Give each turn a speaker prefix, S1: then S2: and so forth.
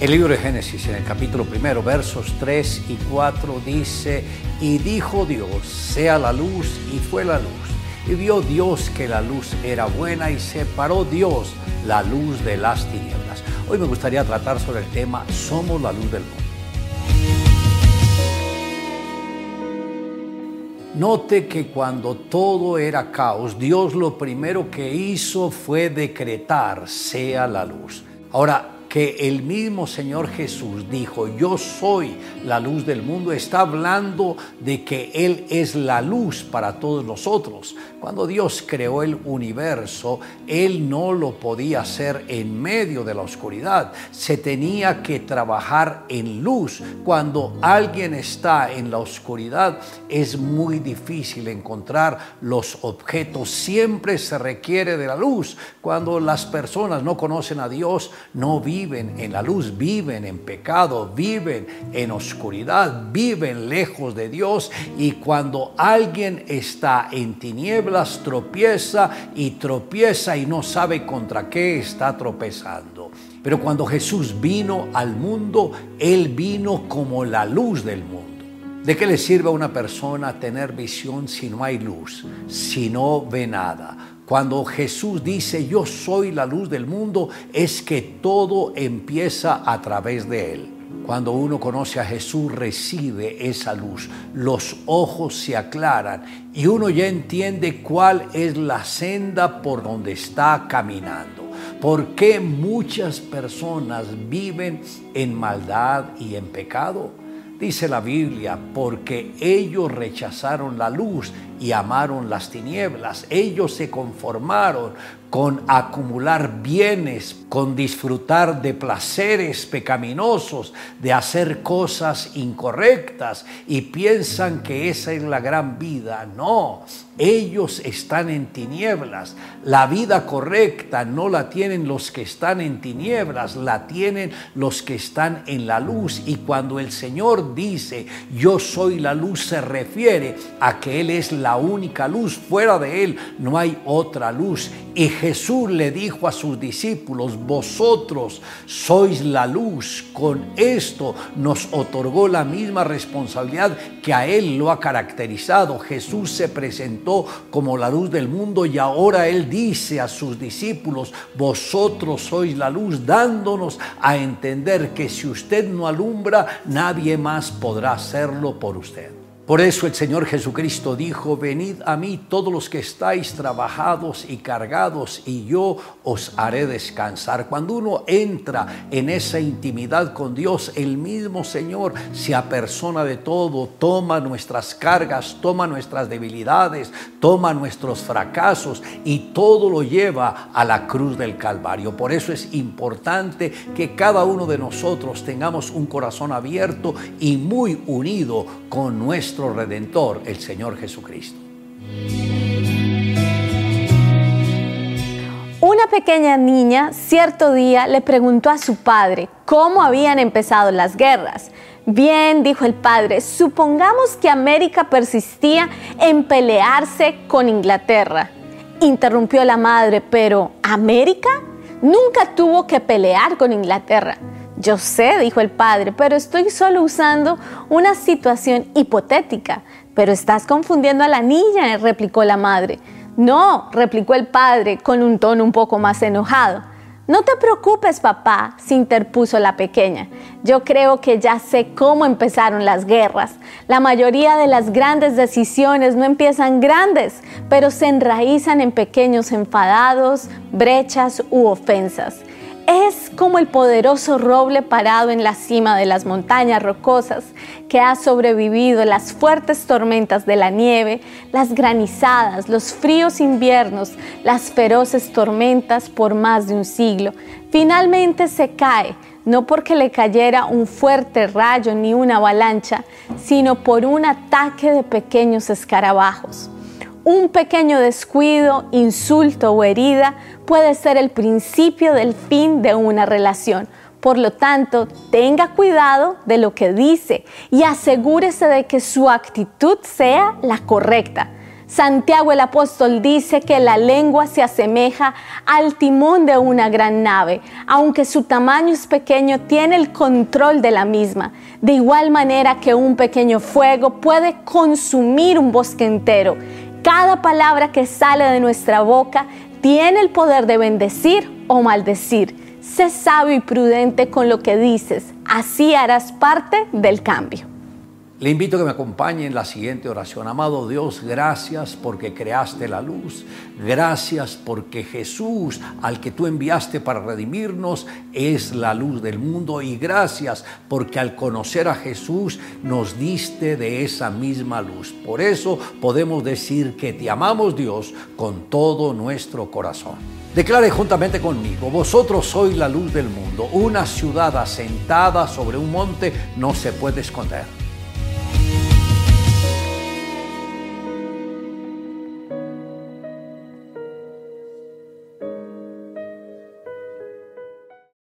S1: El libro de Génesis, en el capítulo primero, versos 3 y 4, dice, y dijo Dios, sea la luz, y fue la luz. Y vio Dios que la luz era buena y separó Dios la luz de las tinieblas. Hoy me gustaría tratar sobre el tema, somos la luz del mundo. Note que cuando todo era caos, Dios lo primero que hizo fue decretar, sea la luz. Ahora, que el mismo Señor Jesús dijo, yo soy la luz del mundo, está hablando de que Él es la luz para todos nosotros. Cuando Dios creó el universo, Él no lo podía hacer en medio de la oscuridad, se tenía que trabajar en luz. Cuando alguien está en la oscuridad, es muy difícil encontrar los objetos, siempre se requiere de la luz. Cuando las personas no conocen a Dios, no viven viven en la luz, viven en pecado, viven en oscuridad, viven lejos de Dios y cuando alguien está en tinieblas tropieza y tropieza y no sabe contra qué está tropezando. Pero cuando Jesús vino al mundo, Él vino como la luz del mundo. ¿De qué le sirve a una persona tener visión si no hay luz, si no ve nada? Cuando Jesús dice yo soy la luz del mundo, es que todo empieza a través de Él. Cuando uno conoce a Jesús recibe esa luz, los ojos se aclaran y uno ya entiende cuál es la senda por donde está caminando. ¿Por qué muchas personas viven en maldad y en pecado? Dice la Biblia, porque ellos rechazaron la luz y amaron las tinieblas. Ellos se conformaron con acumular bienes, con disfrutar de placeres pecaminosos, de hacer cosas incorrectas y piensan que esa es la gran vida. No, ellos están en tinieblas. La vida correcta no la tienen los que están en tinieblas, la tienen los que están en la luz. Y cuando el Señor dice, yo soy la luz, se refiere a que Él es la única luz. Fuera de Él no hay otra luz. Y Jesús le dijo a sus discípulos, vosotros sois la luz. Con esto nos otorgó la misma responsabilidad que a Él lo ha caracterizado. Jesús se presentó como la luz del mundo y ahora Él dice a sus discípulos, vosotros sois la luz, dándonos a entender que si usted no alumbra, nadie más podrá hacerlo por usted. Por eso el Señor Jesucristo dijo, venid a mí todos los que estáis trabajados y cargados y yo os haré descansar. Cuando uno entra en esa intimidad con Dios, el mismo Señor se apersona de todo, toma nuestras cargas, toma nuestras debilidades, toma nuestros fracasos y todo lo lleva a la cruz del Calvario. Por eso es importante que cada uno de nosotros tengamos un corazón abierto y muy unido con nuestro Redentor, el Señor Jesucristo.
S2: Una pequeña niña cierto día le preguntó a su padre cómo habían empezado las guerras. Bien, dijo el padre, supongamos que América persistía en pelearse con Inglaterra. Interrumpió la madre, pero ¿América? Nunca tuvo que pelear con Inglaterra. Yo sé, dijo el padre, pero estoy solo usando una situación hipotética. Pero estás confundiendo a la niña, replicó la madre. No, replicó el padre con un tono un poco más enojado. No te preocupes, papá, se interpuso la pequeña. Yo creo que ya sé cómo empezaron las guerras. La mayoría de las grandes decisiones no empiezan grandes, pero se enraizan en pequeños enfadados, brechas u ofensas es como el poderoso roble parado en la cima de las montañas rocosas que ha sobrevivido las fuertes tormentas de la nieve, las granizadas, los fríos inviernos, las feroces tormentas por más de un siglo. Finalmente se cae, no porque le cayera un fuerte rayo ni una avalancha, sino por un ataque de pequeños escarabajos. Un pequeño descuido, insulto o herida puede ser el principio del fin de una relación. Por lo tanto, tenga cuidado de lo que dice y asegúrese de que su actitud sea la correcta. Santiago el apóstol dice que la lengua se asemeja al timón de una gran nave, aunque su tamaño es pequeño, tiene el control de la misma. De igual manera que un pequeño fuego puede consumir un bosque entero. Cada palabra que sale de nuestra boca tiene el poder de bendecir o maldecir. Sé sabio y prudente con lo que dices, así harás parte del cambio.
S1: Le invito a que me acompañe en la siguiente oración. Amado Dios, gracias porque creaste la luz. Gracias porque Jesús, al que tú enviaste para redimirnos, es la luz del mundo. Y gracias porque al conocer a Jesús nos diste de esa misma luz. Por eso podemos decir que te amamos Dios con todo nuestro corazón. Declare juntamente conmigo, vosotros sois la luz del mundo. Una ciudad asentada sobre un monte no se puede esconder